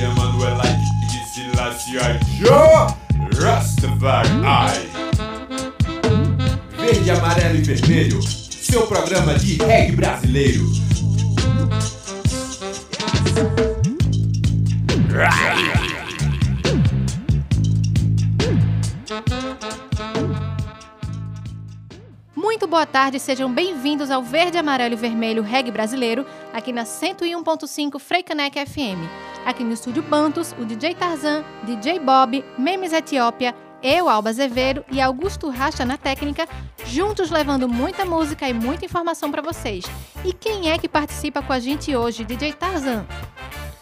Emanuelite de Silacia Joe Rastafari. Verde, amarelo e vermelho, seu programa de reggae brasileiro. Muito boa tarde, sejam bem-vindos ao Verde, Amarelo e Vermelho Reggae Brasileiro, aqui na 101.5 Freicanec FM. Aqui no estúdio Bantos, o DJ Tarzan, DJ Bob, Memes Etiópia, eu, Alba Azevedo e Augusto Racha na técnica, juntos levando muita música e muita informação para vocês. E quem é que participa com a gente hoje, DJ Tarzan?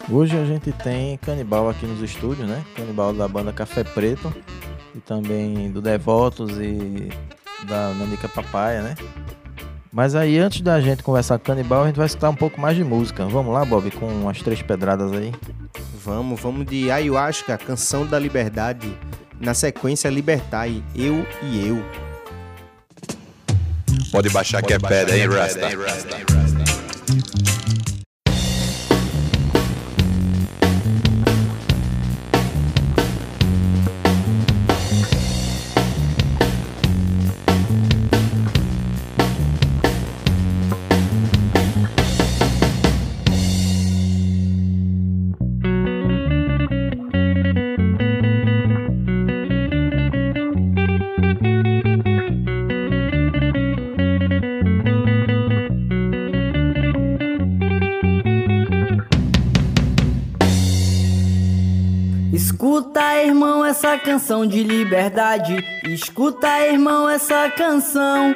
Hoje a gente tem Canibal aqui nos estúdios, né? Canibal da banda Café Preto e também do Devotos e da Nanica Papaya, né? Mas aí antes da gente conversar com Canibal, a gente vai escutar um pouco mais de música. Vamos lá, Bob, com as três pedradas aí. Vamos, vamos de Ayahuasca, Canção da Liberdade. Na sequência, Libertai, Eu e Eu. Pode baixar Pode que é pedra, hein, Rasta? Essa canção de liberdade. Escuta, irmão, essa canção.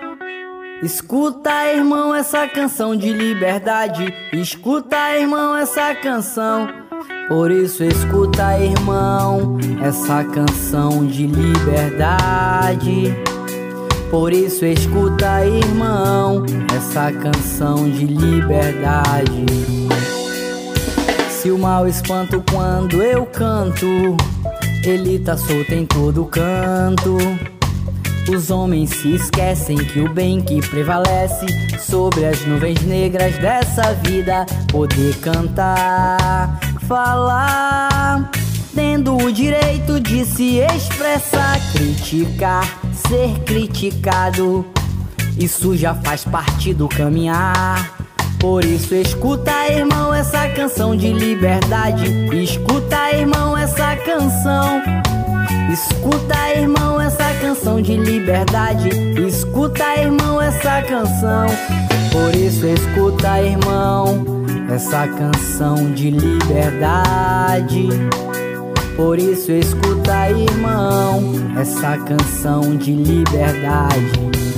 Escuta, irmão, essa canção de liberdade. Escuta, irmão, essa canção. Por isso, escuta, irmão, essa canção de liberdade. Por isso, escuta, irmão, essa canção de liberdade. Se o mal espanto quando eu canto. Ele tá solto em todo canto. Os homens se esquecem que o bem que prevalece sobre as nuvens negras dessa vida, poder cantar, falar, tendo o direito de se expressar, criticar, ser criticado. Isso já faz parte do caminhar. Por isso escuta, irmão, essa canção de liberdade. Escuta, irmão, essa canção. Escuta, irmão, essa canção de liberdade. Escuta, irmão, essa canção. Por isso escuta, irmão, essa canção de liberdade. Por isso escuta, irmão, essa canção de liberdade.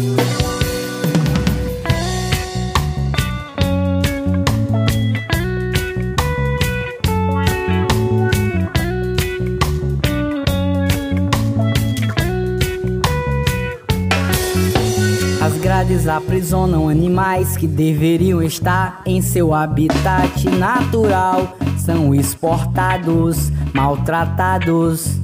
Cidades aprisionam animais que deveriam estar em seu habitat natural. São exportados, maltratados.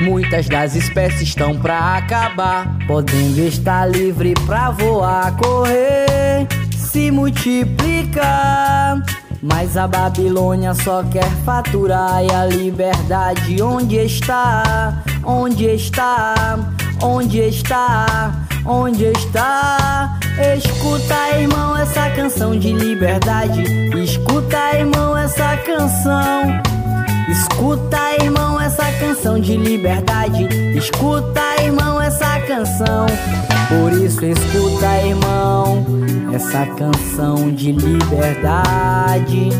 Muitas das espécies estão pra acabar, podendo estar livre pra voar, correr, se multiplicar. Mas a Babilônia só quer faturar e a liberdade onde está? Onde está? Onde está? Onde está? Escuta, irmão, essa canção de liberdade. Escuta, irmão, essa canção. Escuta, irmão, essa canção de liberdade. Escuta, irmão, essa canção. Por isso, escuta, irmão, essa canção de liberdade.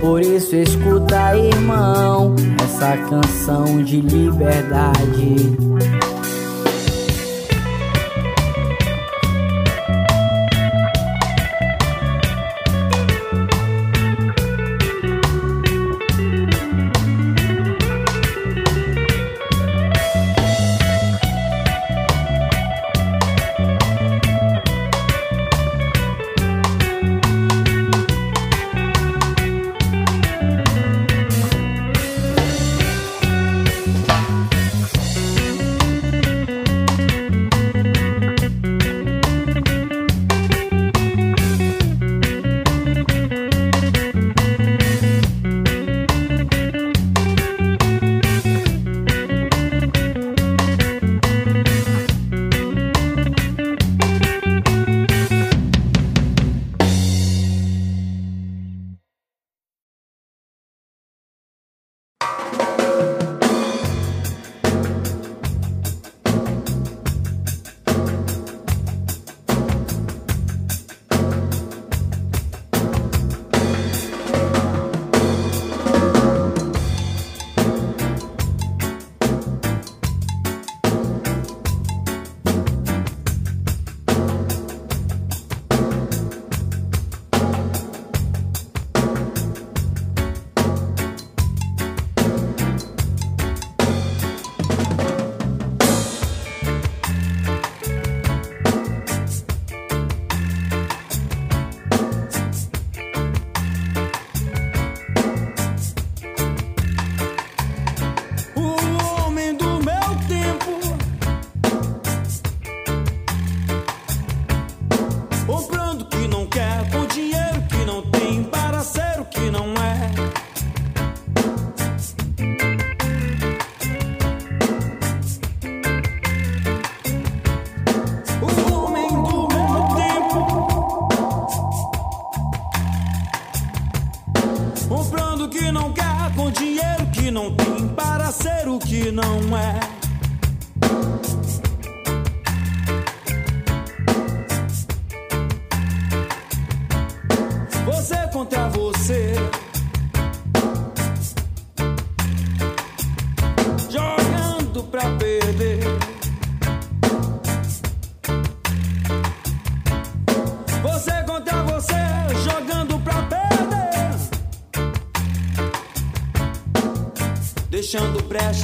Por isso, escuta, irmão, essa canção de liberdade.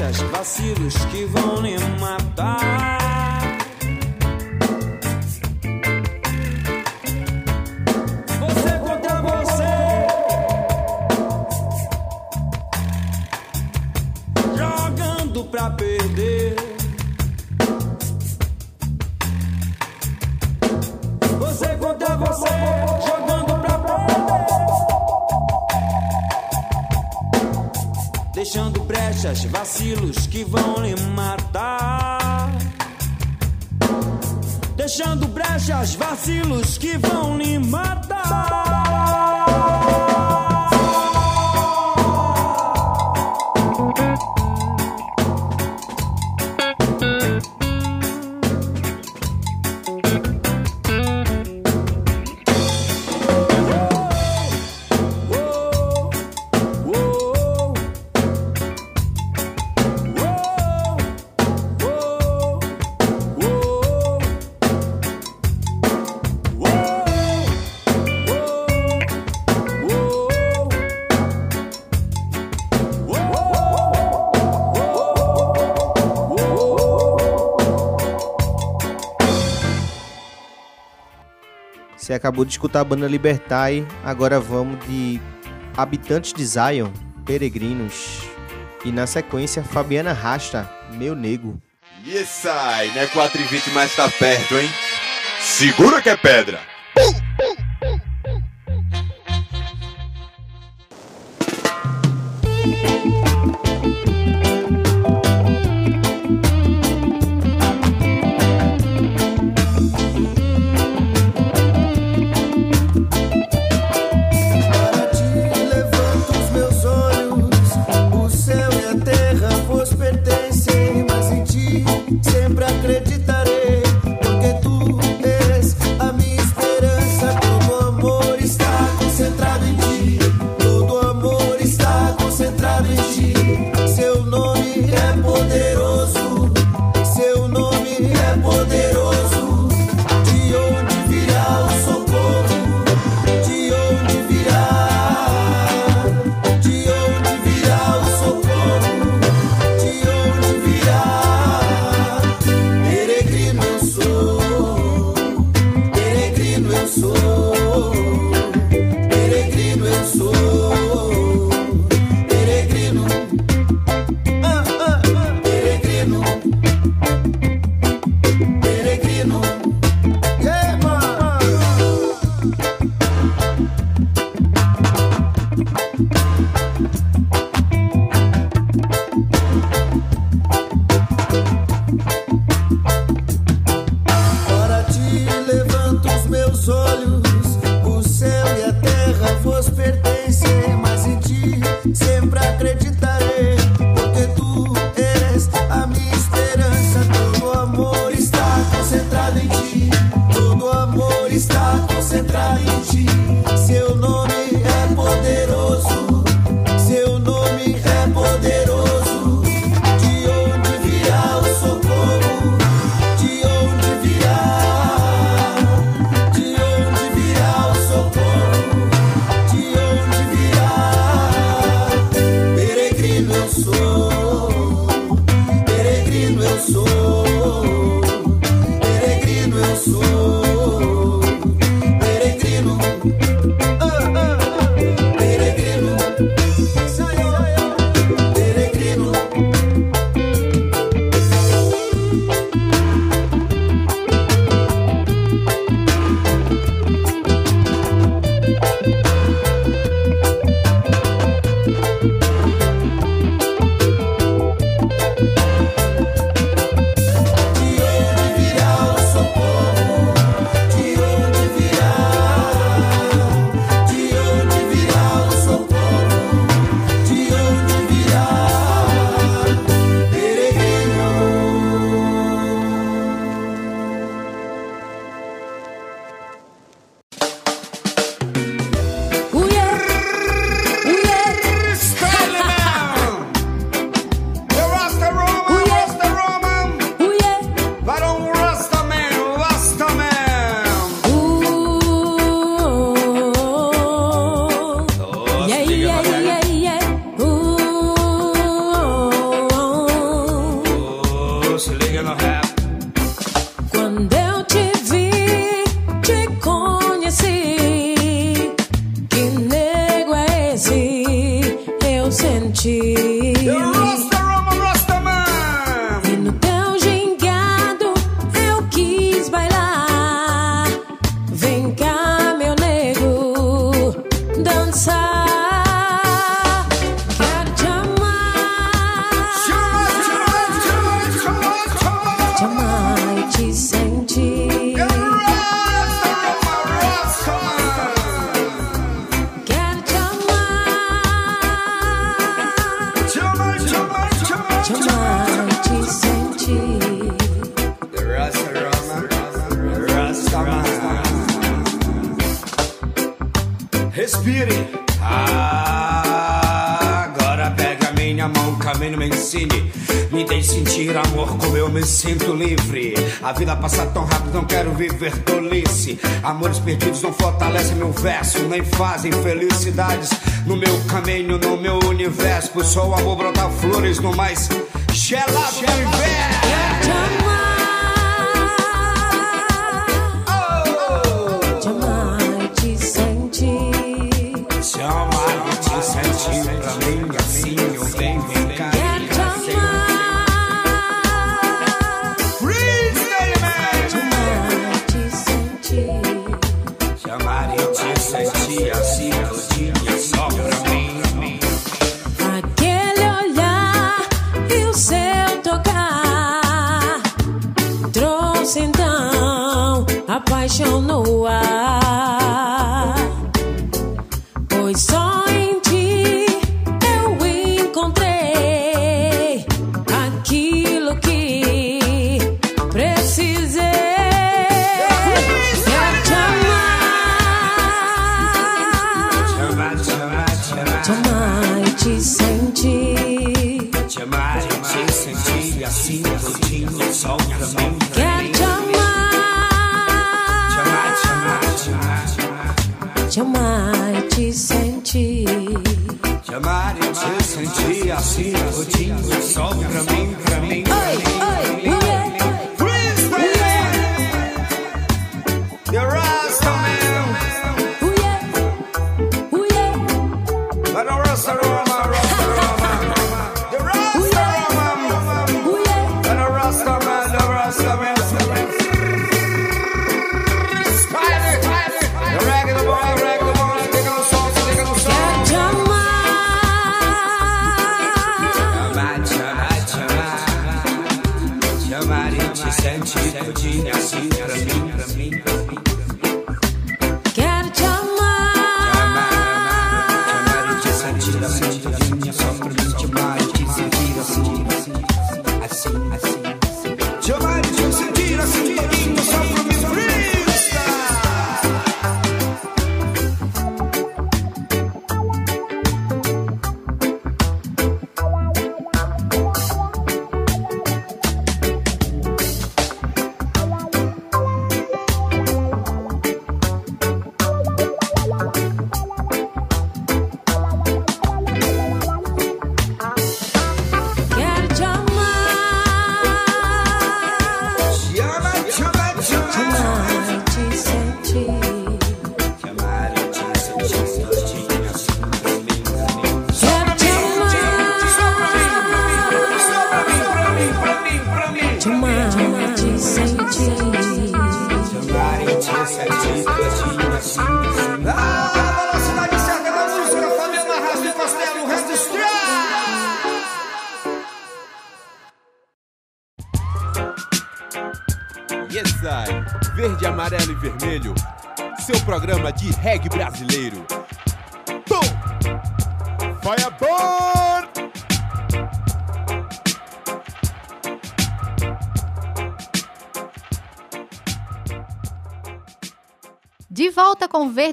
Vacilos que vão Você acabou de escutar a banda Libertai, agora vamos de Habitantes de Zion, Peregrinos. E na sequência, Fabiana Rasta, Meu Nego. E yes, sai, né? 4 e 20, mas tá perto, hein? Segura que é pedra! sol, o amor brotar tá flores no mais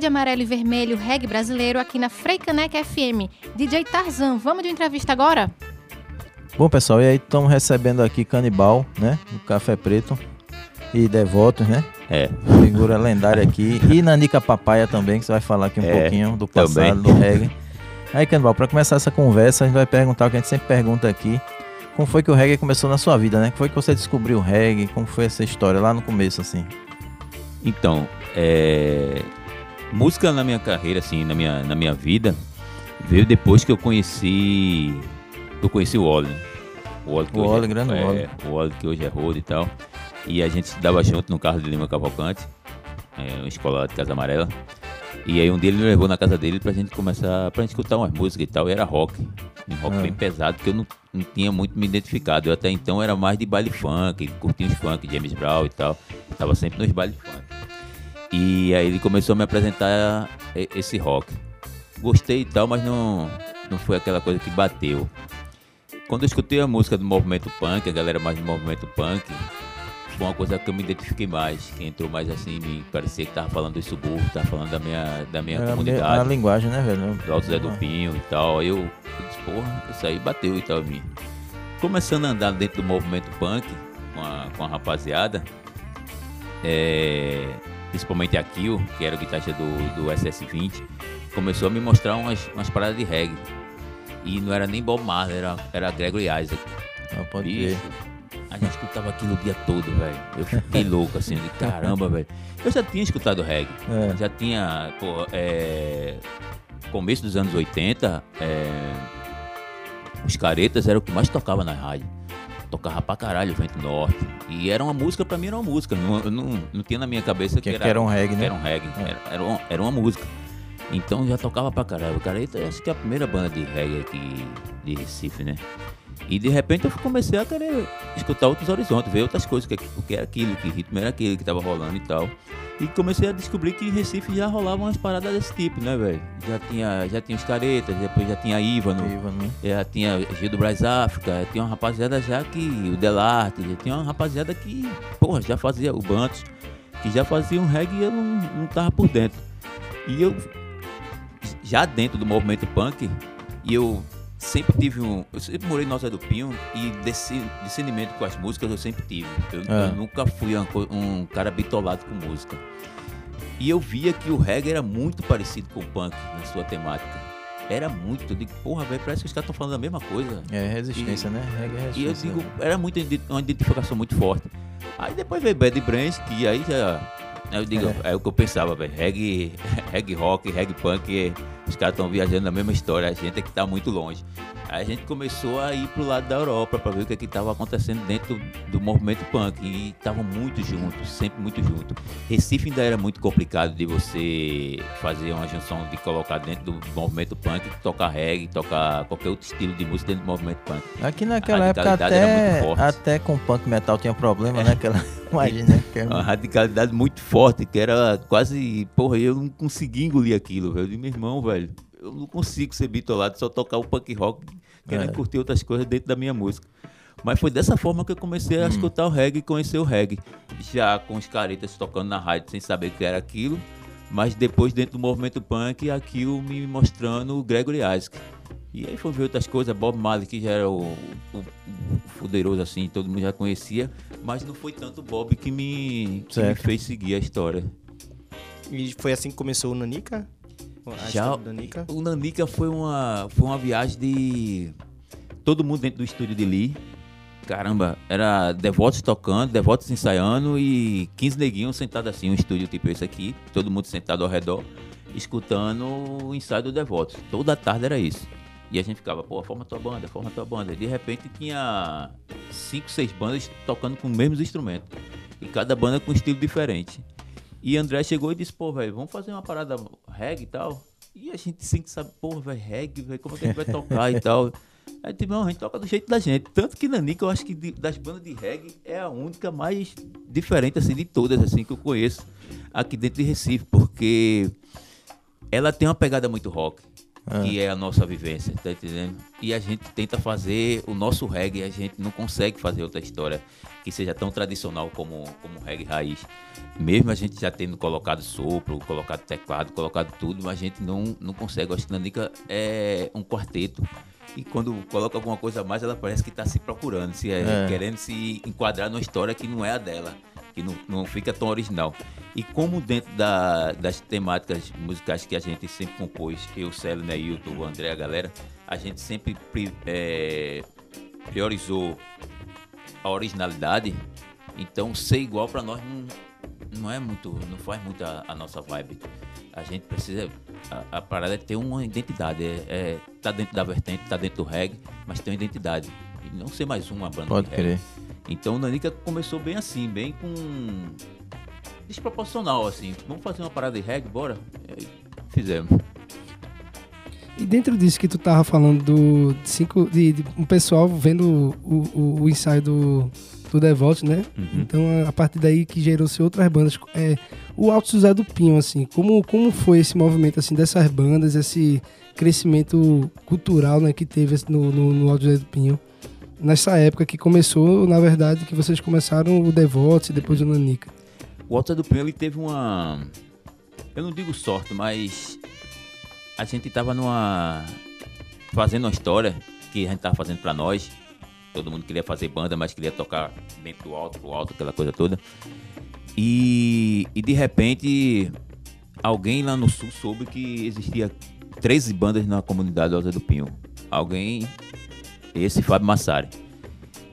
amarelo e vermelho reggae brasileiro aqui na Freikanek FM. DJ Tarzan, vamos de entrevista agora? Bom, pessoal, e aí estamos recebendo aqui Canibal, né? Café Preto e Devotos, né? É. Figura lendária aqui. E Nanica Papaya também, que você vai falar aqui um é, pouquinho do passado, também. do reggae. Aí, Canibal, para começar essa conversa, a gente vai perguntar o que a gente sempre pergunta aqui. Como foi que o reggae começou na sua vida, né? Como foi que você descobriu o reggae? Como foi essa história lá no começo, assim? Então, é música na minha carreira, assim, na minha, na minha vida, veio depois que eu conheci. Eu conheci o Wally. Né? O Wally, que o Wally, é, grande é, Wally. O Wally que hoje é rodo e tal. E a gente dava junto no carro de Lima Cavalcante, é, uma escola lá de Casa Amarela. E aí um dia ele me levou na casa dele pra gente começar, pra gente escutar umas músicas e tal, e era rock. Um rock é. bem pesado, que eu não, não tinha muito me identificado. Eu até então era mais de baile funk, curtia os funk, James Brown e tal. Eu tava sempre nos baile funk. E aí ele começou a me apresentar e- esse rock. Gostei e tal, mas não, não foi aquela coisa que bateu. Quando eu escutei a música do movimento punk, a galera mais do movimento punk, foi uma coisa que eu me identifiquei mais, que entrou mais assim, me parecia que tava falando dos subúrbios, tava falando da minha, da minha Era comunidade a linguagem, né, velho? do Alto Zé do Ah. Pinho e tal. Aí eu, eu disse, porra, isso aí bateu e tal mim. Começando a andar dentro do movimento punk com a, com a rapaziada, é, principalmente a Kill, que era o guitarrista do, do SS20, começou a me mostrar umas, umas paradas de reggae. E não era nem Bob Marley, era, era Gregory Isaac. Ah, pode Bicho, crer. a gente escutava aquilo o dia todo, velho. Eu fiquei louco assim, de caramba, velho. Eu já tinha escutado reggae. É. Já tinha, pô, é, começo dos anos 80, é, os caretas era o que mais tocava na rádio. Tocava pra caralho o Vento Norte. E era uma música, pra mim era uma música. Não, eu não, não tinha na minha cabeça que, Que- que era um reggae, que né? Era um reggae. É. Era, era, uma, era uma música. Então já tocava pra caralho. O Careta acho que é a primeira banda de reggae aqui de Recife, né? E de repente eu comecei a querer escutar outros horizontes, ver outras coisas, que, o que era aquilo, que ritmo era aquele que tava rolando e tal. E comecei a descobrir que em Recife já rolavam umas paradas desse tipo, né, velho? Já tinha, já tinha os caretas, depois já tinha Ívano, né? já tinha Gil do Braz África, tinha uma rapaziada já que, o Delarte, já tinha uma rapaziada que, porra, já fazia o Bantos, que já fazia um reggae e eu não, não tava por dentro. E eu, já dentro do movimento punk, e eu sempre tive um. Eu sempre morei em Nossa do Pinho e desse discernimento com as músicas eu sempre tive. Eu, É. eu nunca fui co- um cara bitolado com música. E eu via que o reggae era muito parecido com o punk na sua temática. Era muito. Eu digo, porra, velho, parece que os caras estão falando a mesma coisa. É resistência, né? Reggae é E eu resistência. digo, era muito uma identificação muito forte. Aí depois veio Bad Brains, que aí já. Eu digo, é, o que eu pensava, velho. Reggae, reggae rock, reggae punk, os caras estão viajando na mesma história, a gente é que tá muito longe. Aí a gente começou a ir pro lado da Europa pra ver o que é que tava acontecendo dentro do movimento punk. E estavam muito juntos, sempre muito juntos. Recife ainda era muito complicado de você fazer uma junção de colocar dentro do movimento punk, tocar reggae, tocar qualquer outro estilo de música dentro do movimento punk. Aqui naquela A época até, até com punk metal tinha problema, né? Aquela, imagina, que era uma radicalidade muito forte, que era quase. Porra, eu não conseguia engolir aquilo, velho. Eu disse, meu irmão, velho, eu não consigo ser bitolado, só tocar o punk rock, querendo É. curtir outras coisas dentro da minha música. Mas foi dessa forma que eu comecei Hum. a escutar o reggae e conhecer o reggae. Já com os caretas tocando na rádio sem saber o que era aquilo. Mas depois, dentro do movimento punk, aquilo me mostrando o Gregory Isaac. E aí foi ver outras coisas, Bob Marley, que já era o, o, o fuderoso assim, todo mundo já conhecia. Mas não foi tanto o Bob que me, que me fez seguir a história. E foi assim que começou o Nanica? A Já do Nanica? o Nanica foi uma, foi uma viagem de todo mundo dentro do estúdio de Lee. Caramba, era Devotos tocando, Devotos ensaiando e 15 neguinhos sentados assim, um estúdio tipo esse aqui, todo mundo sentado ao redor, escutando o ensaio do Devotos. Toda tarde era isso. E a gente ficava, pô, forma tua banda, forma tua banda. De repente tinha cinco, seis bandas tocando com os mesmos instrumentos. E cada banda com um estilo diferente. E André chegou e disse, pô, velho, vamos fazer uma parada reggae e tal. E a gente sempre sabe, pô, velho, reggae, velho, como é que a gente vai tocar e tal. Aí tipo, não, a gente toca do jeito da gente. Tanto que Nanica, eu acho que de- das bandas de reggae é a única mais diferente, assim, de todas, assim, que eu conheço aqui dentro de Recife, porque ela tem uma pegada muito rock, Ah. que é a nossa vivência, tá entendendo? E a gente tenta fazer o nosso reggae, a gente não consegue fazer outra história que seja tão tradicional como, como o reggae raiz. Mesmo a gente já tendo colocado sopro, colocado teclado, colocado tudo, mas a gente não, não consegue. Eu acho que Nanica é um quarteto. E quando coloca alguma coisa a mais, ela parece que está se procurando, se é, É. querendo se enquadrar numa história que não é a dela, que não, não fica tão original. E como dentro da- das temáticas musicais que a gente sempre compôs, eu, Célio, Neilton, o André, a galera, a gente sempre pri- é, priorizou a originalidade. Então ser igual para nós não, não é muito, não faz muito a, a nossa vibe. a gente precisa. A, a parada é ter uma identidade. É, é, tá dentro da vertente, tá dentro do reggae, mas tem uma identidade. E não ser mais uma banda Pode de reggae. Então o Nanica começou bem assim, bem com. desproporcional, assim. Vamos fazer uma parada de reggae, bora? Aí, fizemos. E dentro disso que tu tava falando do de cinco, de, de um pessoal vendo o, o, o ensaio do, do Devote, né? Uhum. Então a partir daí que gerou-se outras bandas. É, o Alto José do Pinho, assim, como, como foi esse movimento assim dessas bandas, esse crescimento cultural né, que teve no, no, no Alto José do Pinho? Nessa época que começou, na verdade, que vocês começaram o Devote e depois o Nanica. O Alta do Pinho ele teve uma. Eu não digo sorte, mas a gente tava numa. fazendo uma história que a gente tava fazendo pra nós. Todo mundo queria fazer banda, mas queria tocar dentro do alto, pro alto, aquela coisa toda. E, e de repente, alguém lá no sul soube que existia 13 bandas na comunidade do do Pinho. Alguém, esse Fábio Massari.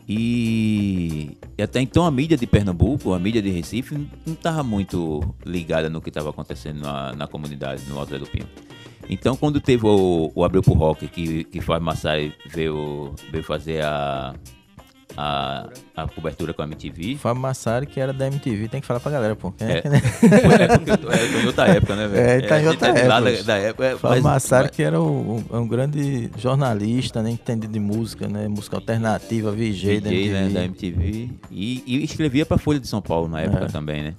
E, e até então a mídia de Pernambuco, a mídia de Recife, não estava muito ligada no que estava acontecendo na, na comunidade, no Alto do Pinho. Então, quando teve o, o pro Rock, que, que Fábio Massari veio, veio fazer a, a, a cobertura com a MTV. Fábio Massari, que era da MTV, tem que falar pra galera, pô. É. que, né? É, porque eu tô- é, tô em outra época, né, velho? É, ele tá a em outra é época. Da, da época é, Fábio mas- Massari, mas- que era um, um- um grande jornalista, né? Entendido de música, né? Música alternativa, VJ, da MTV. né, da MTV. E, e escrevia pra Folha de São Paulo na época É. também, né?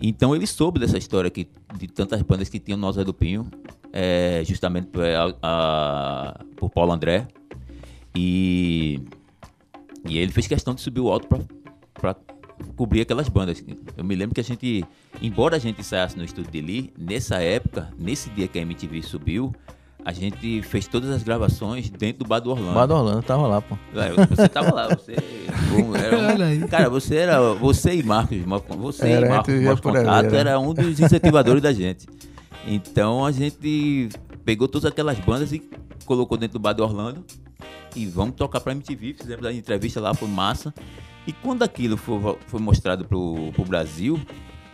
Então ele soube dessa história que, de tantas bandas que tinham no Zé do Pinho, é, justamente por, a- a- por Paulo André. E, e ele fez questão de subir o alto pra, pra cobrir aquelas bandas. Eu me lembro que a gente, embora a gente ensaiasse no estúdio de Lee, nessa época, nesse dia que a MTV subiu, a gente fez todas as gravações dentro do Bar do Orlando. Bar do Orlando tava lá, pô. É, Você tava lá, você. um- era um- Olha aí. cara, você era. Você e Marcos, você Era, e Marcos, Marcos Contato, era. era um dos incentivadores da gente. Então a gente pegou todas aquelas bandas e colocou dentro do bar do Orlando. E vamos tocar pra MTV, fizemos a entrevista lá, foi massa. E quando aquilo foi, foi mostrado pro, pro Brasil,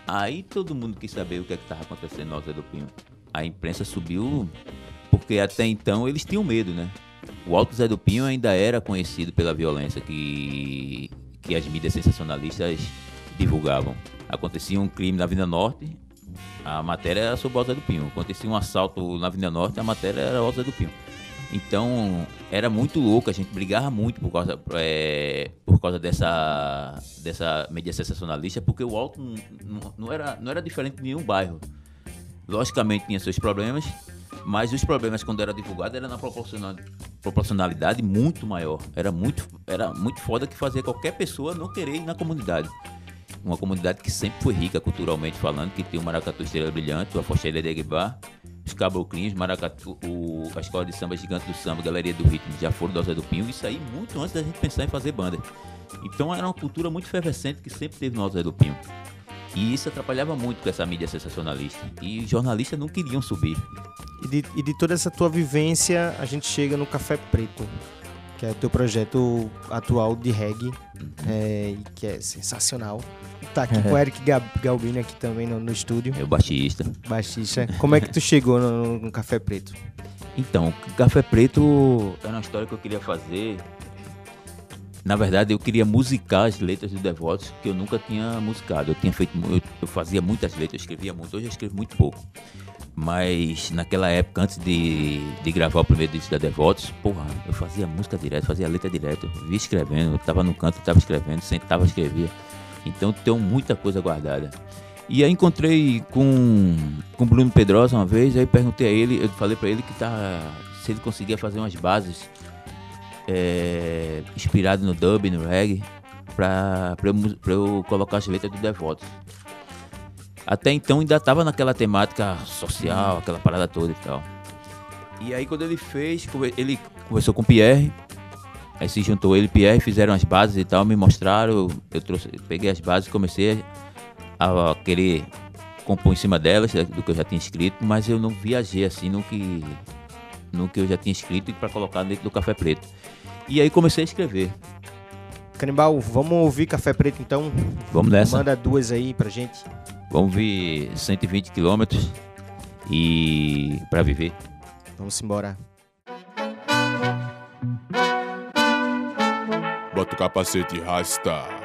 aí todo mundo quis saber o que é que tava acontecendo no Alto do Pinho. A imprensa subiu, porque até então eles tinham medo, né? O Alto Zé do Pinho ainda era conhecido pela violência que, que as mídias sensacionalistas divulgavam. Acontecia um crime na Avenida Norte, a matéria era sobre o Alto Zé do Pinho. Acontecia um assalto na Avenida Norte, a matéria era o Alto Zé do Pinho. Então, era muito louco, a gente brigava muito por causa, é, por causa dessa, dessa mídia sensacionalista, porque o Alto não, não- era, não era diferente de nenhum bairro. Logicamente tinha seus problemas, mas os problemas quando era divulgado era na proporcional- proporcionalidade muito maior. Era muito, era muito foda que fazia qualquer pessoa não querer ir na comunidade. Uma comunidade que sempre foi rica culturalmente falando, que tem o Maracatu Estrela Brilhante, o Afoxélia de Aguibar, os Caboclinhos, Maracatu, o, a Escola de Samba Gigante do Samba, Galeria do Ritmo, já foram do Alto do Pinho, isso aí muito antes da gente pensar em fazer banda. Então era uma cultura muito efervescente que sempre teve no Alto do Pinho. E isso atrapalhava muito com essa mídia sensacionalista. E jornalistas não queriam subir. E de, e de toda essa tua vivência, a gente chega no Café Preto, que é o teu projeto atual de reggae, é, e que é sensacional. Tá aqui com o Eric Galbini aqui também no, no estúdio, Eu baixista. baixista. Como é que tu chegou no, no Café Preto? Então, Café Preto era uma história que eu queria fazer. Na verdade, eu queria musicar as letras do Devotos que eu nunca tinha musicado. Eu tinha feito, eu, eu fazia muitas letras, eu escrevia muito. Hoje eu escrevo muito pouco. Mas naquela época, antes de, de gravar o primeiro disco da Devotos, porra, eu fazia música direto, fazia letra direto, via escrevendo, eu tava no canto, tava escrevendo, sentava, escrevia. Então tenho muita coisa guardada. E aí encontrei com com Bruno Pedrosa uma vez, aí perguntei a ele, eu falei pra ele que tá se ele conseguia fazer umas bases é, inspirado no dub, no reggae, pra, eu, eu colocar as letras do Devotos. Até então ainda tava naquela temática social, aquela parada toda e tal. E aí quando ele fez, ele conversou com o Pierre, aí se juntou ele e Pierre, fizeram as bases e tal, me mostraram, eu, trouxe, eu peguei as bases e comecei a, a querer compor em cima delas, né, do que eu já tinha escrito, mas eu não viajei assim no que, no que eu já tinha escrito para colocar dentro do Café Preto. E aí comecei a escrever. Canibal, vamos ouvir Café Preto então? Vamos nessa. Manda duas aí pra gente. Vamos ver 120 quilômetros. e para viver. Vamos embora. Bota o capacete e rasta.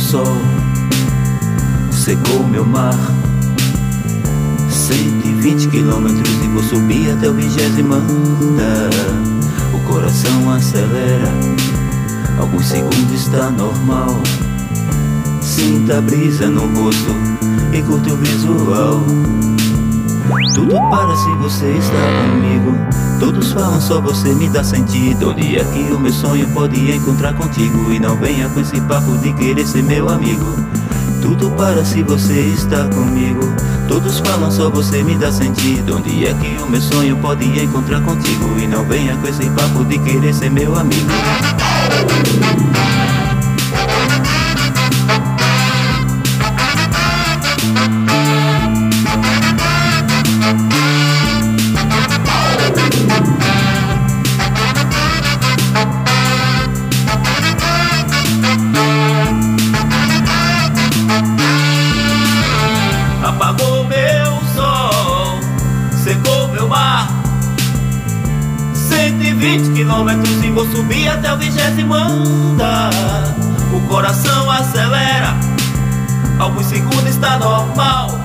Sol, secou meu mar. 120 quilômetros e vou subir até o vigésimo andar. O coração acelera, alguns segundos está normal. Sinta a brisa no rosto e curta o visual. Tudo para se você está comigo. Todos falam só você me dá sentido. Onde é que o meu sonho pode encontrar contigo? E não venha com esse papo de querer ser meu amigo. Tudo para se você está comigo. Todos falam só você me dá sentido. Onde é que o meu sonho pode encontrar contigo? E não venha com esse papo de querer ser meu amigo. Até o vigésimo andar. O coração acelera, alguns segundos está normal.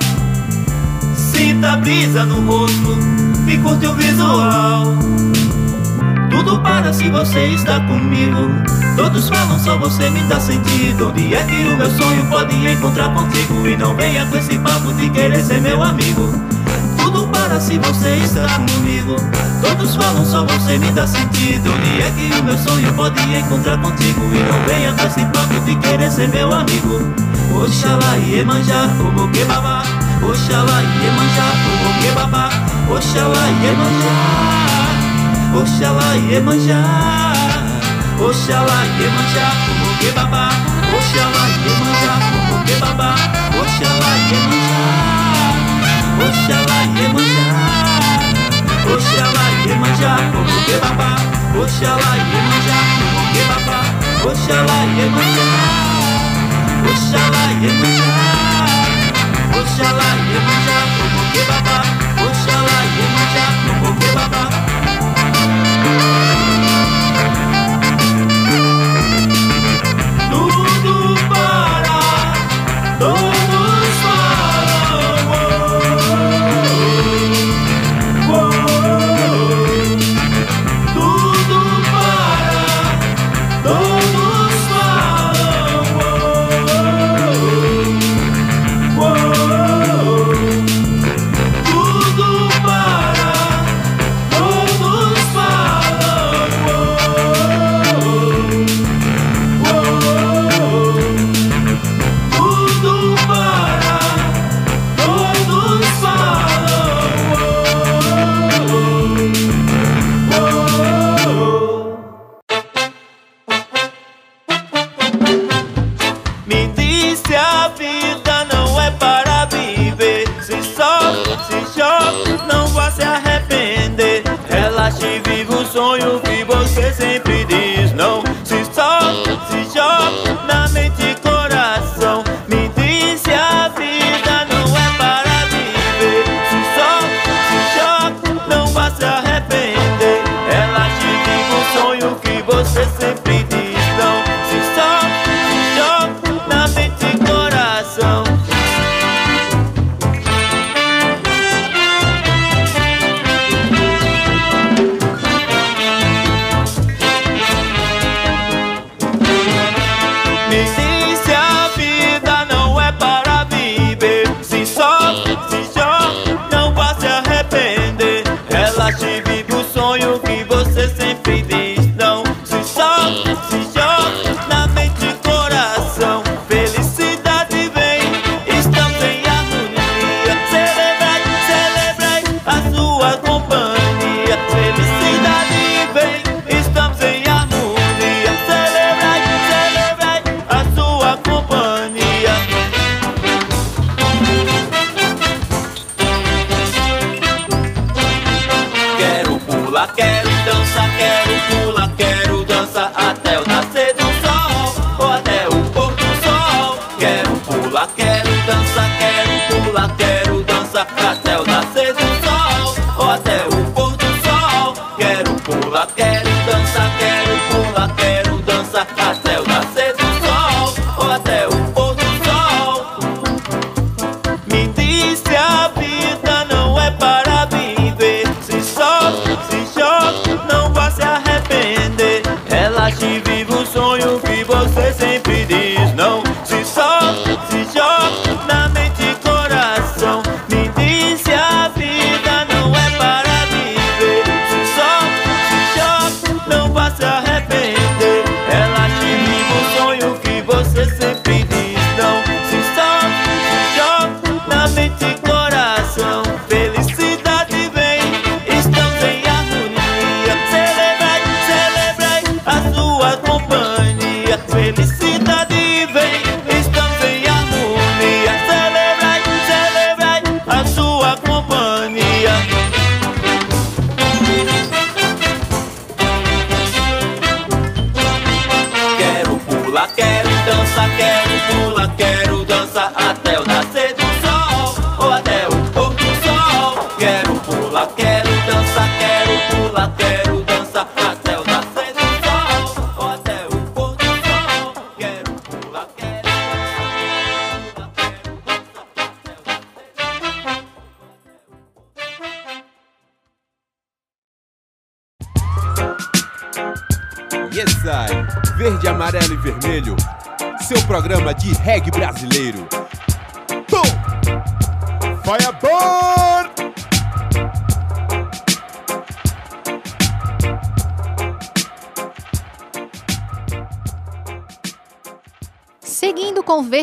Sinta a brisa no rosto e curte o visual. Tudo para se você está comigo. Todos falam, só você me dá sentido. Onde é que o meu sonho pode encontrar contigo? E não venha com esse papo de querer ser meu amigo. Se você está comigo. Todos falam, só você me dá sentido. Onde é que o meu sonho pode encontrar contigo? E não venha com esse papo de querer ser meu amigo. Oxalá e Emanjá, como que babá. Oxalá e Emanjá, como que babá. Oxalá e Emanjá. Oxalá e Emanjá Oxalá e Emanjá como que babá Oxalá e Emanjá como que babá Oxalá e Emanjá Oxalá e Emanjá Oxalá e Emanjá como que babá Oxalá e Emanjá como que babá Oxalá e Emanjá Oxalá e Emanjá Oxalá e Emanjá como que babá Oxalá e Emanjá como que babá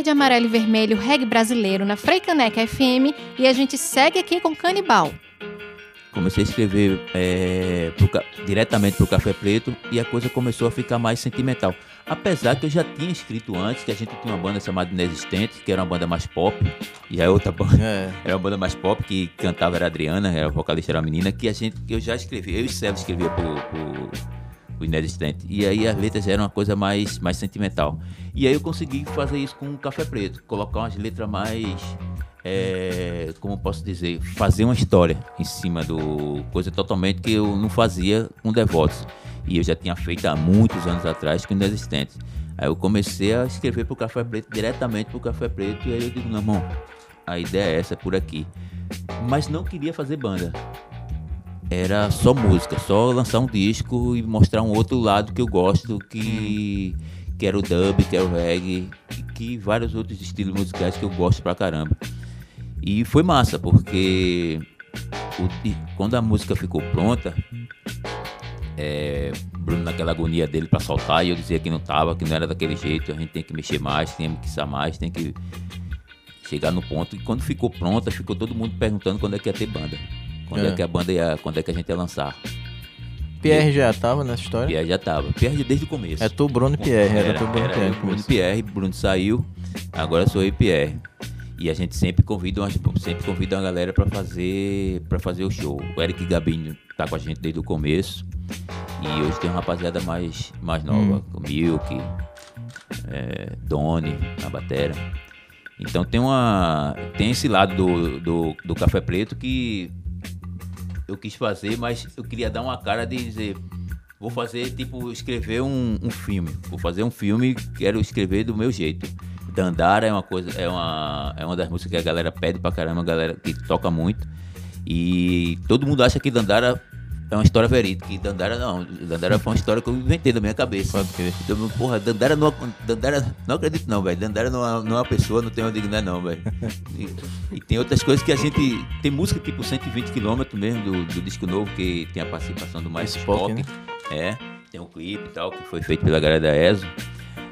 verde, amarelo e vermelho reggae brasileiro na Freicaneca FM e a gente segue aqui com Canibal. Comecei a escrever é, pro diretamente pro Café Preto e a coisa começou a ficar mais sentimental. Apesar que eu já tinha escrito antes, que a gente tinha uma banda chamada Inexistente, que era uma banda mais pop, e a outra banda era uma banda mais pop, que cantava era a Adriana, era a vocalista era a menina, que a gente, que eu já escrevi, eu e Célio escrevia pro, pro, Inexistente. E aí as letras eram uma coisa mais, mais sentimental. E aí eu consegui fazer isso com o Café Preto, colocar umas letras mais é, como posso dizer, fazer uma história em cima do coisa totalmente que eu não fazia com Devotos. E eu já tinha feito há muitos anos atrás com Inexistentes. Aí eu comecei a escrever pro Café Preto, diretamente pro Café Preto, e aí eu digo, não, irmão, a ideia é essa, por aqui. Mas não queria fazer banda. Era só música, só lançar um disco e mostrar um outro lado que eu gosto, que, que era o dub, que era o reggae, e que vários outros estilos musicais que eu gosto pra caramba. E foi massa, porque o- quando a música ficou pronta, é, Bruno naquela agonia dele pra soltar, e eu dizia que não tava, que não era daquele jeito, a gente tem que mexer mais, tem que mixar mais, tem que chegar no ponto. E quando ficou pronta, ficou todo mundo perguntando quando é que ia ter banda. Quando é, É. que a banda ia, quando é que a gente ia lançar. Pierre já tava nessa história? Pierre já tava. Pierre desde o começo. É tu, Bruno e Pierre. Era, Era, tu, Bruno e era Pierre. Bruno. Pierre, Bruno saiu, agora sou eu e Pierre. E a gente sempre convida, umas- sempre convida uma galera pra fazer, pra fazer o show. O Eric Gabinho tá com a gente desde o começo. E hoje tem uma rapaziada mais, mais nova, Hum. o Milk, é, Doni na batera. Então tem uma. Tem esse lado do, do, do Café Preto que eu quis fazer, mas eu queria dar uma cara de dizer. Vou fazer, tipo, escrever um, um filme. Vou fazer um filme, quero escrever do meu jeito. Dandara é uma coisa, é uma, é uma das músicas que a galera pede pra caramba, a galera que toca muito. E todo mundo acha que Dandara é uma história verídica. E Dandara não. Dandara foi uma história que eu inventei da minha cabeça. Então, porra, Dandara não, Dandara, não acredito não, velho. Dandara não é, não é uma pessoa, não tem onde dizer não, velho. E, e tem outras coisas que a gente. Tem música tipo 120 km mesmo do, do disco novo, que tem a participação do Mais Spock. né? É, tem um clipe e tal, que foi feito pela galera da ESO.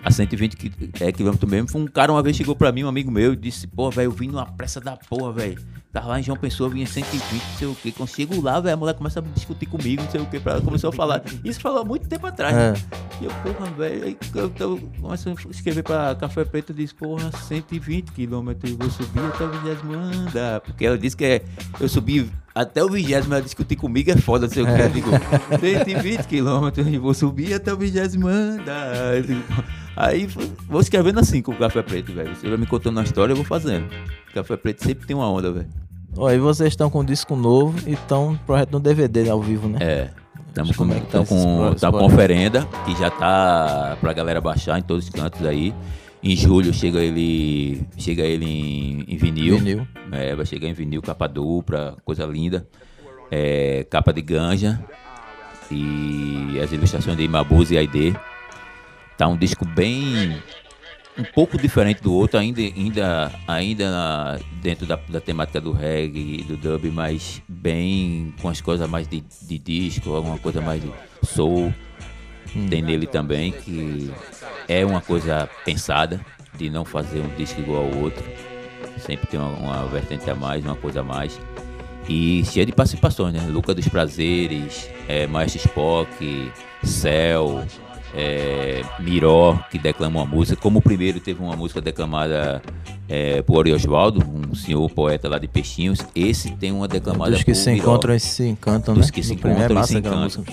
A 120 qui- é, quilômetros mesmo. Foi um cara uma vez chegou pra mim, um amigo meu, e disse: Pô, velho, eu vim numa pressa da porra, velho. Tava lá em João Pessoa, vinha 120, não sei o. Quando chego lá, velho, a mulher começa a discutir comigo, não sei o quê. Pra, começou a falar. Isso falou há muito tempo atrás. É. né? E eu, porra, velho, aí eu, eu começo a escrever pra Café Preto e disse, porra, 120 quilômetros, eu vou subir até o vigésimo andar. Porque ela disse que é, eu subi até o vigésimo, ela discutir comigo é foda, não sei o que. Eu digo, 120 quilômetros, eu vou subir até o vigésimo andar. Eu digo, Aí vou escrevendo assim com o Café Preto, velho. Você vai me contando uma história, eu vou fazendo. Café Preto sempre tem uma onda, velho. Ó, e vocês estão com um disco novo e estão projeto no DVD ao vivo, né? É. Estamos com, é tá com, pro- tá com oferenda, que já tá pra galera baixar em todos os cantos aí. Em julho chega ele chega ele em, em vinil. Vinil. É, vai chegar em vinil, capa dupla, coisa linda. É, capa de ganja. E as ilustrações de Mabuse e Aide. Tá um disco bem. Um pouco diferente do outro, ainda, ainda, ainda na- dentro da, da temática do reggae e do dub, mas bem com as coisas mais de, de disco, alguma coisa mais de soul. Tem nele também, que é uma coisa pensada, de não fazer um disco igual ao outro. Sempre tem uma, uma vertente a mais, uma coisa a mais. E cheia de participações, né? Luca dos Prazeres, é, Maestro Spock, Céu, é, Miró, que declama uma música. Como o primeiro teve uma música declamada é, por Ori Osvaldo, um senhor poeta lá de Peixinhos. Esse tem uma declamada Dos que se Miró. encontram e se encantam, Dos né? que se No primeiro é encontram e se encantam.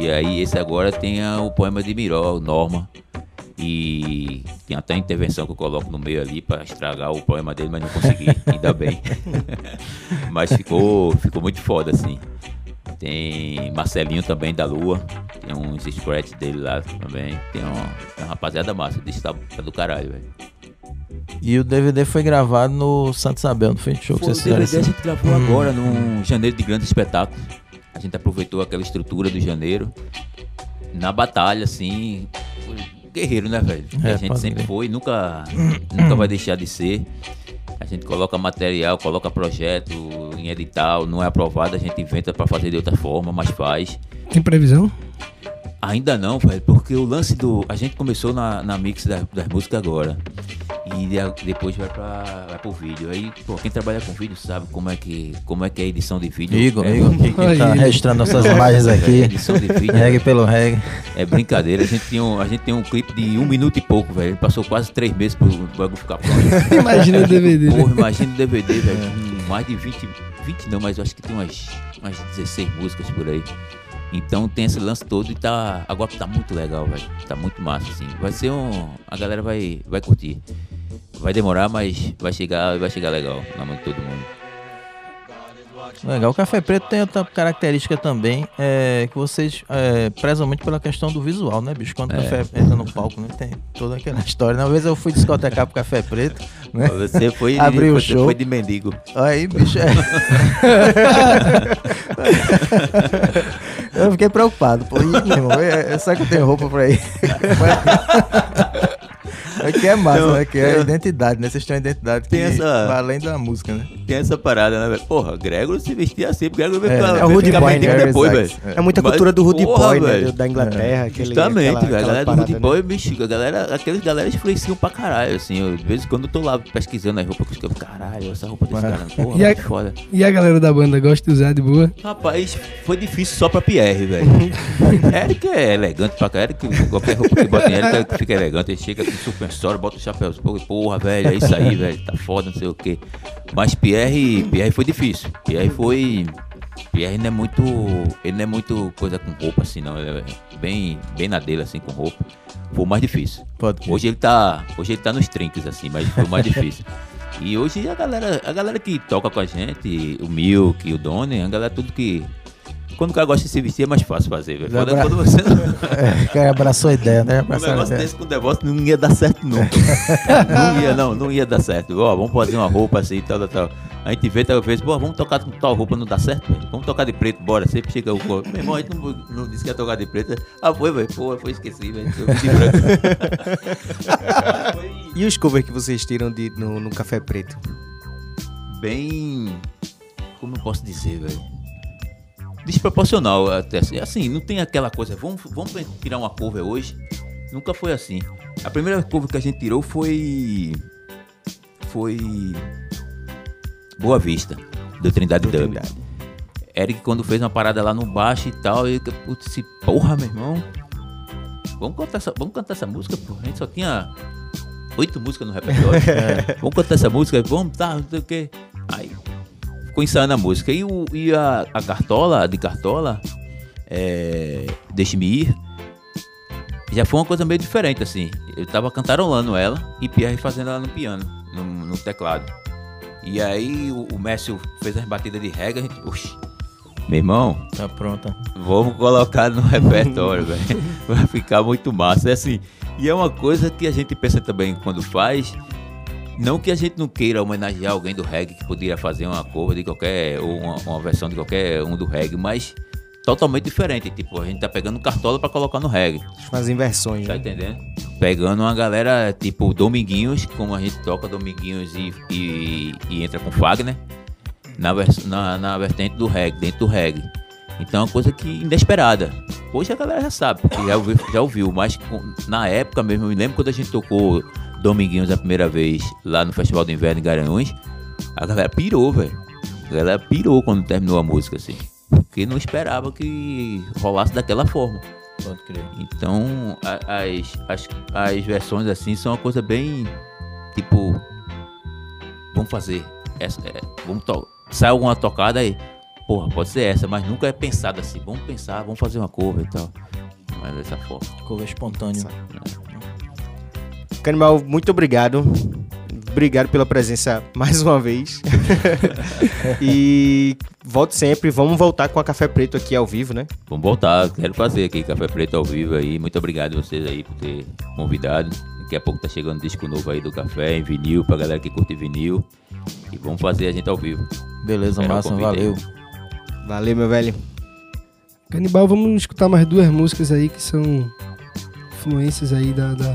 E aí esse agora tem a- o poema de Miró, Norma. E tem até a intervenção que eu coloco no meio ali pra estragar o poema dele, mas não consegui, ainda bem. mas ficou, ficou muito foda, assim. Tem Marcelinho também da Lua, tem uns scratch dele lá também. Tem uma, tem uma rapaziada massa, desse tá, tá do caralho, velho. E o DVD foi gravado no Santo Isabel, não foi show que Foi, o vocês fizeram DVD a assim? gente gravou agora, no janeiro de grandes espetáculos. A gente aproveitou aquela estrutura do janeiro. Na batalha, assim. Guerreiro, né, velho? É, a gente sempre crer. foi, nunca, nunca vai deixar de ser. A gente coloca material, coloca projeto em edital, não é aprovado, a gente inventa pra fazer de outra forma, mas faz. Tem previsão? Ainda não, velho, porque o lance do. A gente começou na, na mix da- das músicas agora. E de- depois vai, pra, vai pro vídeo. Aí, pô, quem trabalha com vídeo sabe como é que, como é, que é a edição de vídeo. Igor, é, Igor, que, que tá Aí. registrando nossas Nossa, imagens velho, aqui. edição de vídeo. Reggae pelo reggae. É brincadeira. A gente tem um, a gente tem um clipe de um minuto e pouco, velho. Ele passou quase três meses pro bagulho ficar pronto. Imagina o DVD. né? Porra, imagina o DVD, velho. com Mais de 20. 20 não, mas eu acho que tem umas, umas 16 músicas por aí. Então tem esse lance todo e tá. Agora tá muito legal, velho. Tá muito massa, assim. Vai ser um. A galera vai, vai curtir. Vai demorar, mas vai chegar, vai chegar legal na mão de todo mundo. Legal. O Café Preto tem outra característica também, é, que vocês é, prezam muito pela questão do visual, né, bicho? Quando o É. café entra no palco, né? Tem toda aquela história. Uma vez eu fui discotecar pro Café Preto, né? Você foi, Abriu o show. foi de mendigo. Aí, bicho. é. eu fiquei preocupado. Pô, irmão, é- é- será que eu tenho roupa pra ir? Aqui é massa, né? Que é a eu- identidade, né? Vocês têm uma identidade que vai além da música, né? Tem essa parada, né, velho? Porra, Gregor se vestia assim, porque Gregor veio É, é o ficar Boy, né? depois, velho. É muita cultura do Rude Boy, né? Da Inglaterra. Aquele, Justamente, aquela- velho. A galera do Rude né? Boy, bicho, a galera, aqueles galera influenciam pra caralho, assim. Eu, de vez em quando eu tô lá pesquisando as roupas que eu fico, caralho, essa roupa desse cara, porra, E a- que foda. E a galera da banda gosta de usar de boa? Rapaz, foi difícil só pra Pierre, velho. Eric é elegante pra caralho. Eric, qualquer roupa que bota em Eric fica elegante. Ele chega com suspensório, bota o chapéu. Porra, velho, é isso aí, velho. Tá foda, não sei o quê. Mas Pierre, Pierre foi difícil. Pierre foi. Pierre não é muito. Ele não é muito coisa com roupa assim, não. Ele é bem, bem na dele, assim, com roupa. Foi o mais difícil. Pode. Hoje ele tá. Hoje ele tá nos trinques, assim, mas foi o mais difícil. E hoje a galera, a galera que toca com a gente, o Milk, o Donnie, a galera tudo que. Quando o cara gosta de se vestir é mais fácil fazer, velho. Quando, Agora- quando você não. É, o cara abraçou a ideia, né? Um Abraçou a negócio desse com o negócio não ia dar certo nunca. não ia, não, não ia dar certo. Ó, vamos fazer uma roupa assim, tal, tal, tal. A gente vê, tal vez, pô, vamos tocar com tal roupa, não dá certo, velho. Vamos tocar de preto, bora. Sempre chega o pô, Meu irmão, a gente não, não disse que ia tocar de preto. Ah, foi, velho. Pô, foi esqueci, velho. E os covers que vocês tiram de, no, no Café Preto? bem. Como eu posso dizer, velho? Desproporcional até assim. Assim, não tem aquela coisa, vamos, vamos tirar uma cover hoje. Nunca foi assim. A primeira cover que a gente tirou foi. Foi. Boa Vista. do Trindade Do Dub. Trindade. Eric, quando fez uma parada lá no baixo e tal, eu putz, disse, porra, meu irmão, vamos cantar essa, vamos cantar essa música, pô. A gente só tinha oito músicas no repertório. É, Vamos cantar essa música, vamos, tá, não sei o quê. Aí ficou ensaiando a música. E, o, e a, a cartola, de cartola, é, Deixe-me ir, já foi uma coisa meio diferente, assim. Eu tava cantarolando ela e Pierre fazendo ela no piano, no, no teclado. E aí o, o Mércio fez as batidas de reggae, a gente, oxi, meu irmão, Tá pronta. vamos colocar no repertório, velho. Vai ficar muito massa. É assim, e é uma coisa que a gente pensa também quando faz. Não que a gente não queira homenagear alguém do reggae que poderia fazer uma cover de qualquer, ou uma, uma versão de qualquer um do reggae, mas totalmente diferente. Tipo, a gente tá pegando cartola pra colocar no reggae. Fazem versões, Tá né? entendendo? Pegando uma galera tipo Dominguinhos, como a gente toca Dominguinhos e, e, e entra com Fagner, na, vers- na, na vertente do reggae, dentro do reggae. Então é uma coisa que inesperada. Hoje a galera já sabe, já ouviu, já ouviu mas na época mesmo, eu me lembro quando a gente tocou Dominguinhos a primeira vez lá no Festival do Inverno em Garanhuns, a galera pirou, velho. A galera pirou quando terminou a música, assim. Porque não esperava que rolasse daquela forma. Pode crer. Então, a- as, as, as versões assim são uma coisa bem tipo. Vamos fazer. Essa, é, vamos to Sai alguma tocada aí. Porra, pode ser essa, mas nunca é pensado assim. Vamos pensar, vamos fazer uma cover e tal. Mas dessa forma. Cover espontâneo. Canibal, muito obrigado. Obrigado pela presença mais uma vez. e volte sempre. Vamos voltar com a Café Preto aqui ao vivo, né? Vamos voltar, quero fazer aqui Café Preto ao vivo aí. Muito obrigado a vocês aí por ter convidado. Daqui a pouco tá chegando disco novo aí do café em vinil, pra galera que curte vinil. E vamos fazer a gente ao vivo. Beleza, massa, aí. valeu. Valeu, meu velho. Canibal, vamos escutar mais duas músicas aí que são influências aí da, da,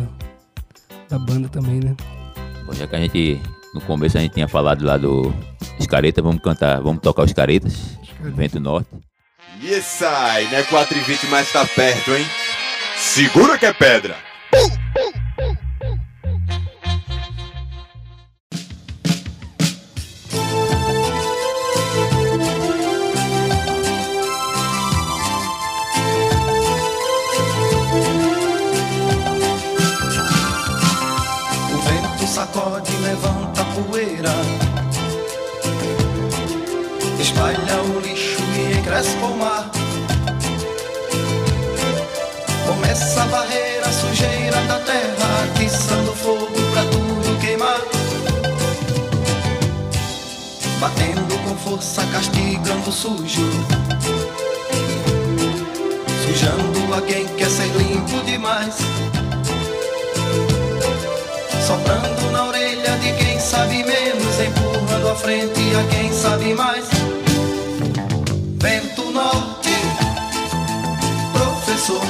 da banda também, né? Bom, já que a gente, no começo a gente tinha falado lá do Escareta, vamos cantar, vamos tocar os Caretas, Vento Norte. E sai, né? 4 e 20, mas tá perto, hein? Segura que é pedra! O Batendo com força, castigando sujo Sujando a quem quer ser limpo demais Soprando na orelha de quem sabe menos, empurrando à frente a quem sabe mais. Vento norte, professor.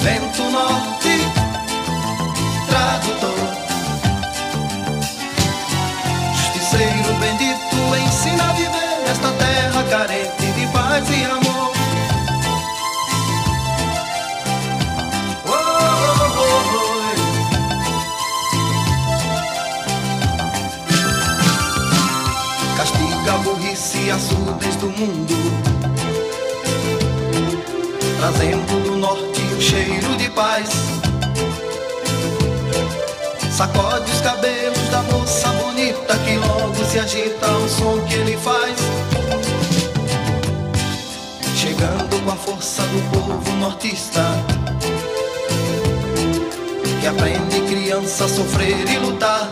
Vento norte, carente de paz e amor. Oh, oh, oh. Castiga a burrice e a surdez do mundo Trazendo do norte o cheiro de paz Sacode os cabelos da moça bonita Que logo se agita ao som que ele faz Chegando com a força do povo nortista Que aprende criança a sofrer e lutar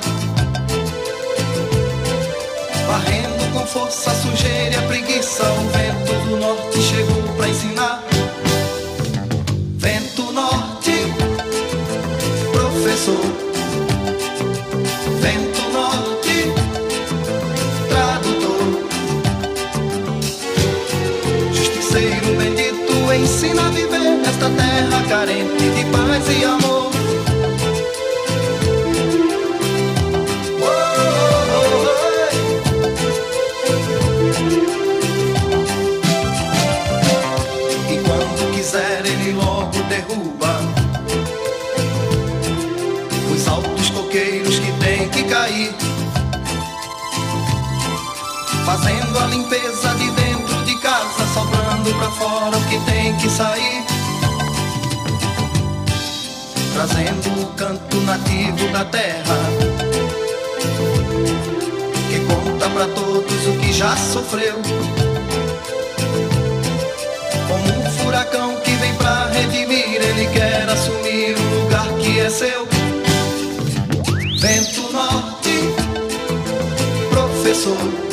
Varrendo com força a sujeira e a preguiça O vento do norte chegou carente de paz e amor. E quando quiser ele logo derruba Os altos coqueiros que tem que cair limpeza de dentro de casa, sobrando pra fora o que tem que sair. Trazendo o canto nativo da terra, que conta pra todos o que já sofreu. Como um furacão que vem pra redimir, ele quer assumir o lugar que é seu. Vento norte, professor.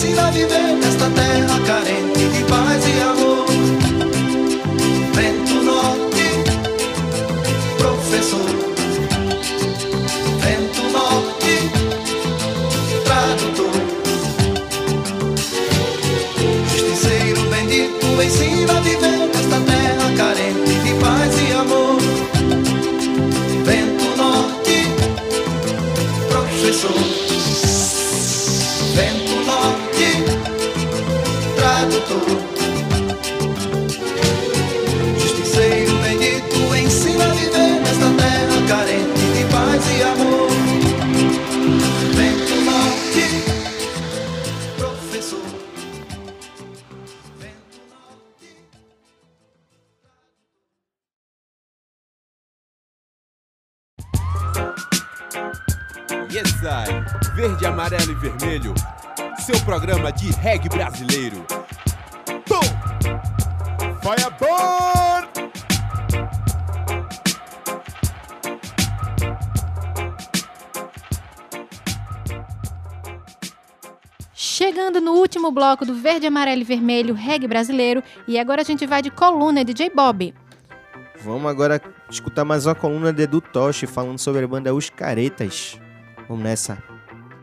Ensina a viver nesta terra bloco do Verde, Amarelo e Vermelho Reggae Brasileiro. E agora a gente vai de coluna DJ Bob. Vamos agora escutar mais uma coluna de Edu Toshi falando sobre a banda Os Caretas. Vamos nessa.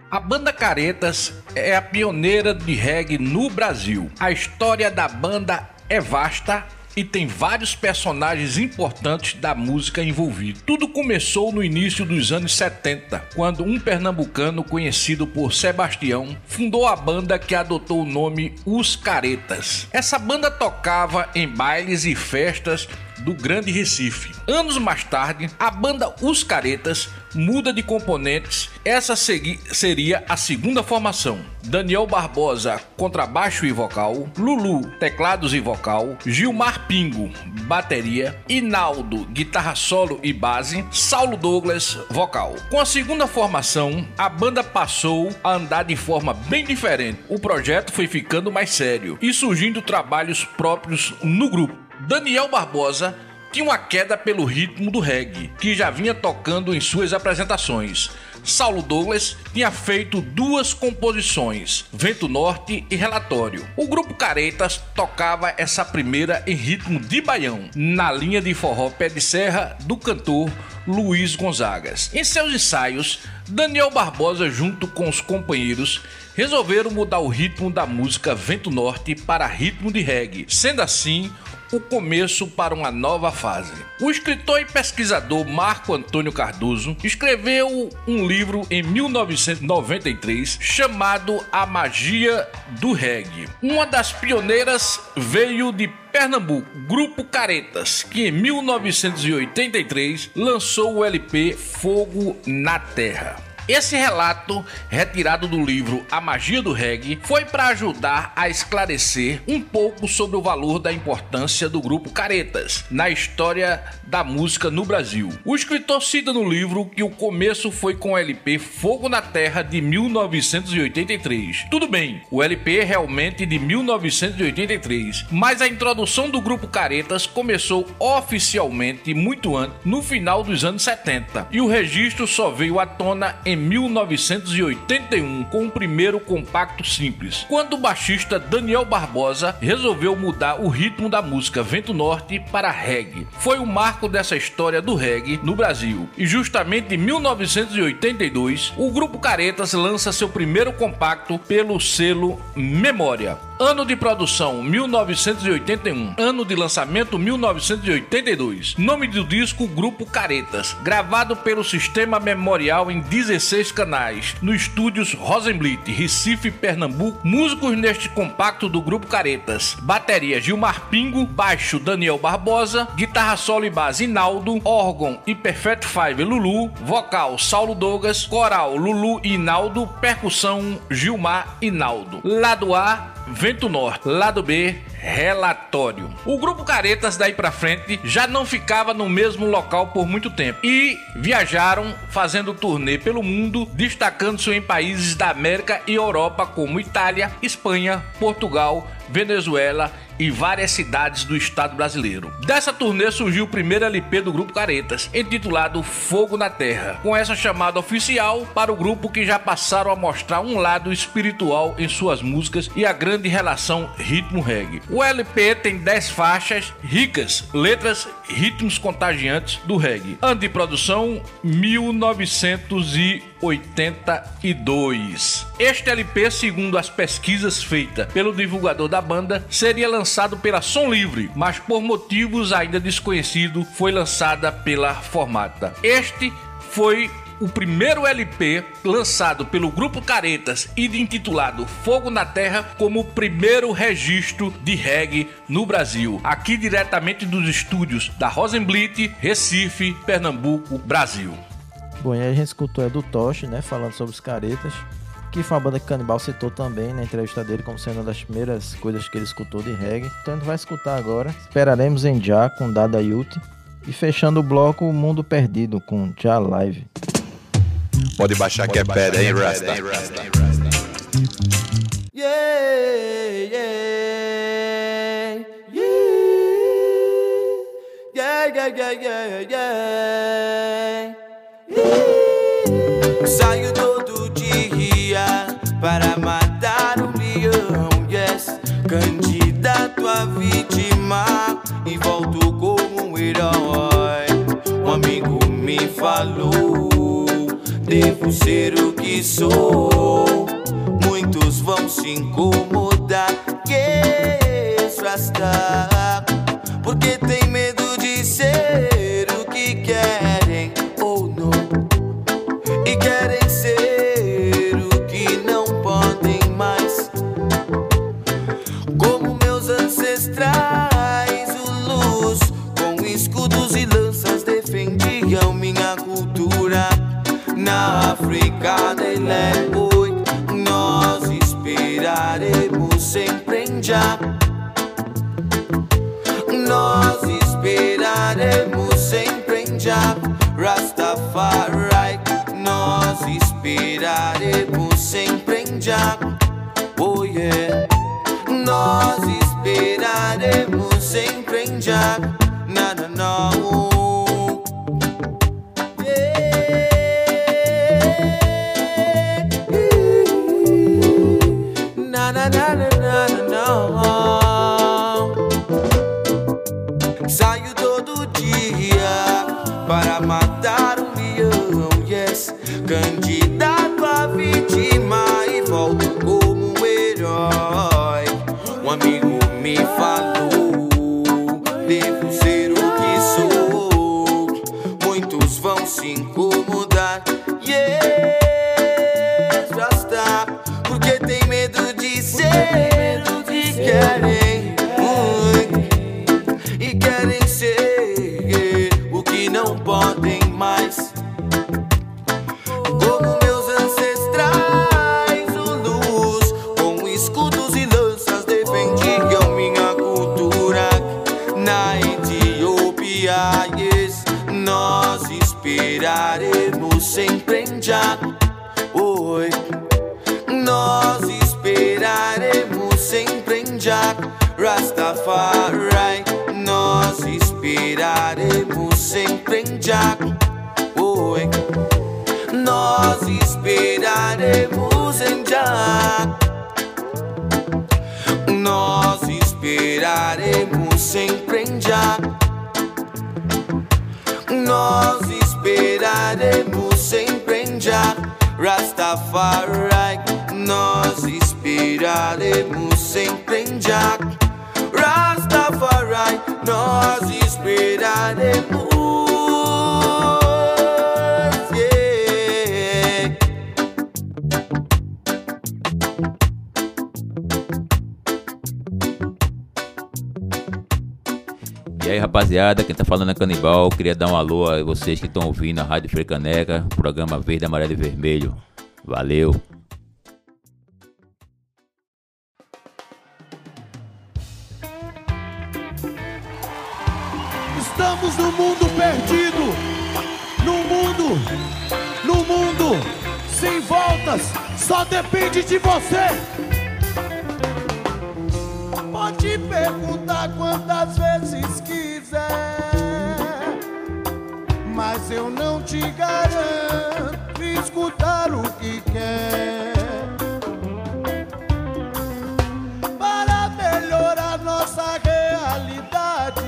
A banda Caretas é a pioneira de reggae no Brasil. A história da banda é vasta e tem vários personagens importantes da música envolvidos. Tudo começou no início dos anos 70, quando um pernambucano conhecido por Sebastião fundou a banda que adotou o nome Os Caretas. Essa banda tocava em bailes e festas do Grande Recife. Anos mais tarde, a banda Os Caretas muda de componentes. Essa seria a segunda formação. Daniel Barbosa, contrabaixo e vocal, Lulu, teclados e vocal, Gilmar Pingo, bateria, Inaldo, guitarra solo e base, Saulo Douglas, vocal. Com a segunda formação, a banda passou a andar de forma bem diferente. O projeto foi ficando mais sério e surgindo trabalhos próprios no grupo. Daniel Barbosa tinha uma queda pelo ritmo do reggae, que já vinha tocando em suas apresentações. Saulo Douglas tinha feito duas composições, Vento Norte e Relatório. O grupo Caretas tocava essa primeira em ritmo de baião, na linha de forró pé de serra do cantor Luiz Gonzagas. Em seus ensaios, Daniel Barbosa, junto com os companheiros, resolveram mudar o ritmo da música Vento Norte para ritmo de reggae. Sendo assim, o começo para uma nova fase. O escritor e pesquisador Marco Antônio Cardoso escreveu um livro em 1993 chamado A Magia do Reggae. Uma das pioneiras veio de Pernambuco, Grupo Caretas, que em 1983 lançou o LP Fogo na Terra. Esse relato, retirado do livro A Magia do Reggae, foi para ajudar a esclarecer um pouco sobre o valor da importância do grupo Caretas na história da música no Brasil. O escritor cita no livro que o começo foi com o LP Fogo na Terra de 1983. Tudo bem, o LP é realmente de 1983, mas a introdução do grupo Caretas começou oficialmente muito antes, no final dos anos 70, e o registro só veio à tona em 1981 com o primeiro compacto simples, quando o baixista Daniel Barbosa resolveu mudar o ritmo da música Vento Norte para reggae. Foi o marco dessa história do reggae no Brasil. E justamente em 1982, o grupo Caretas lança seu primeiro compacto pelo selo Memória. Ano de produção 1981. Ano de lançamento 1982. Nome do disco Grupo Caretas. Gravado pelo Sistema Memorial em 16 canais. No estúdios Rosenblit, Recife, Pernambuco. Músicos neste compacto do Grupo Caretas. Bateria Gilmar Pingo. Baixo Daniel Barbosa. Guitarra solo e base Inaldo. Órgão e Perfect Five Lulu. Vocal Saulo Douglas. Coral Lulu e Inaldo. Percussão Gilmar Inaldo. Lado A Vento Norte. Lado B, relatório. O grupo Caretas daí pra frente já não ficava no mesmo local por muito tempo e viajaram fazendo turnê pelo mundo, destacando-se em países da América e Europa como Itália, Espanha, Portugal, Venezuela e várias cidades do estado brasileiro. Dessa turnê surgiu o primeiro LP do grupo Caretas, intitulado Fogo na Terra, com essa chamada oficial para o grupo que já passaram a mostrar um lado espiritual em suas músicas e a grande relação ritmo-reggae. O LP tem 10 faixas ricas, letras, ritmos contagiantes do reggae. Ano de produção 1982. Este LP, segundo as pesquisas feitas pelo divulgador da banda, seria lançado pela Som Livre, mas por motivos ainda desconhecidos foi lançada pela Formata. Este foi o primeiro LP lançado pelo grupo Caretas e intitulado Fogo na Terra como o primeiro registro de reggae no Brasil, aqui diretamente dos estúdios da Rosenblit, Recife, Pernambuco, Brasil. Bom, e a gente escutou é do Tosh, né? Falando sobre os caretas. Que foi uma banda que Canibal citou também na entrevista dele como sendo uma das primeiras coisas que ele escutou de reggae. Então a gente vai escutar agora. Esperaremos em Já com Dada Yuti. E fechando o bloco, O Mundo Perdido com Já Live. Pode baixar que é pedra, hein, Rasta? Yeah, yeah, yeah, yeah, yeah, yeah, yeah, yeah. Saio todo dia para matar um leão, yes. Candidato a vítima e volto como um herói. Um amigo me falou, devo ser o que sou. Muitos vão se incomodar, yes, Rasta, porque tem medo de ser o que querem ou não. E querem Dele oi, nós esperaremos sempre em Já. Nós esperaremos sempre em Já. Rastafari, nós esperaremos sempre em Já. Oh yeah. Nós esperaremos sempre em Já. Falando é Canibal. Queria dar um alô a vocês que estão ouvindo a Rádio Frecaneca, programa Verde, Amarelo e Vermelho. Valeu. Estamos no mundo perdido, no mundo, no mundo sem voltas, só depende de você. Pode perguntar quantas vezes quiser, mas eu não te garanto escutar o que quer. Para melhorar nossa realidade,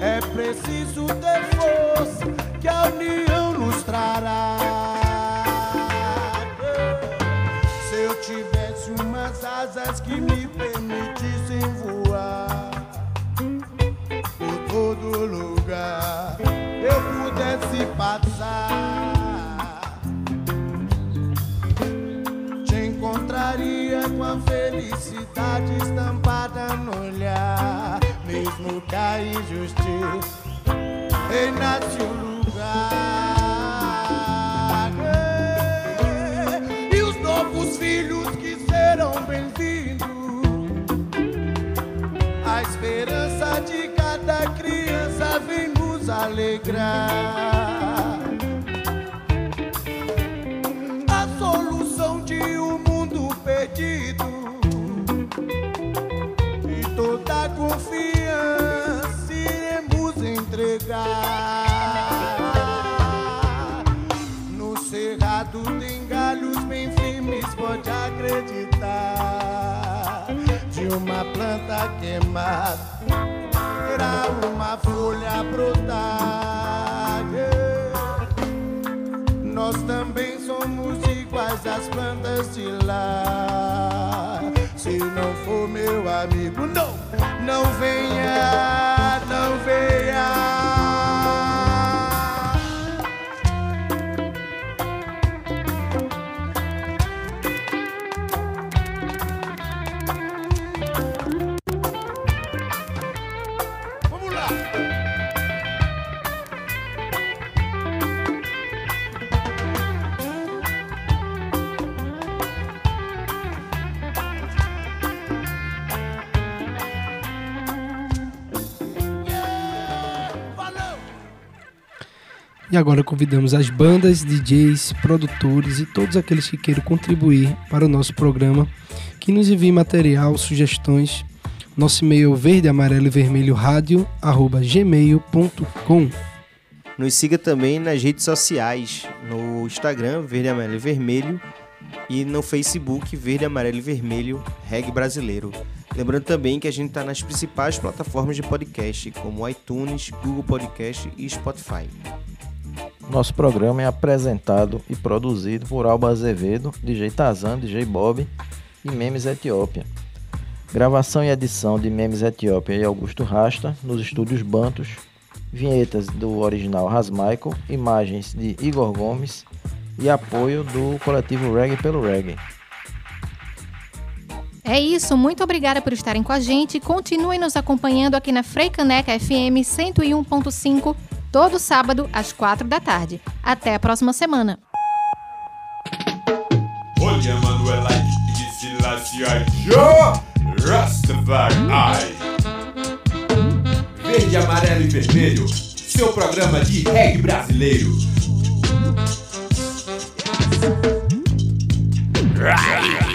é preciso ter força que a união nos trará. Se eu tivesse umas asas que me permitissem voar passar. Te encontraria com a felicidade estampada no olhar, mesmo que a injustiça reinasse o lugar. E os novos filhos que serão bem-vindos. A esperança de cada criança vem nos alegrar. Confiança iremos entregar. No cerrado tem galhos bem firmes, pode acreditar. De uma planta queimada terá uma folha brotar. Nós também somos iguais às plantas de lá. Se não for meu amigo, não, não venha, não venha. Agora convidamos as bandas, DJs, produtores e todos aqueles que queiram contribuir para o nosso programa, que nos enviem material, sugestões. Nosso e-mail é verde, amarelo e vermelho rádio, arroba gmail.com. Nos siga também nas redes sociais, no Instagram, Verde, Amarelo e Vermelho, e no Facebook, Verde, Amarelo e Vermelho, Reg Brasileiro. Lembrando também que a gente está nas principais plataformas de podcast, como iTunes, Google Podcast e Spotify. Nosso programa é apresentado e produzido por Alba Azevedo, DJ Tazan, DJ Bob e Memes Etiópia. Gravação e edição de Memes Etiópia e Augusto Rasta nos estúdios Bantos. Vinhetas do original Rasmichael, imagens de Igor Gomes e apoio do coletivo Reggae pelo Reggae. É isso, muito obrigada por estarem com a gente. Continuem nos acompanhando aqui na Freicaneca FM 101.5, todo sábado às 4 da tarde. Até a próxima semana. Olha, Manuela de Silassi Jô Rastafari. Verde, amarelo e vermelho, seu programa de reggae brasileiro. Right.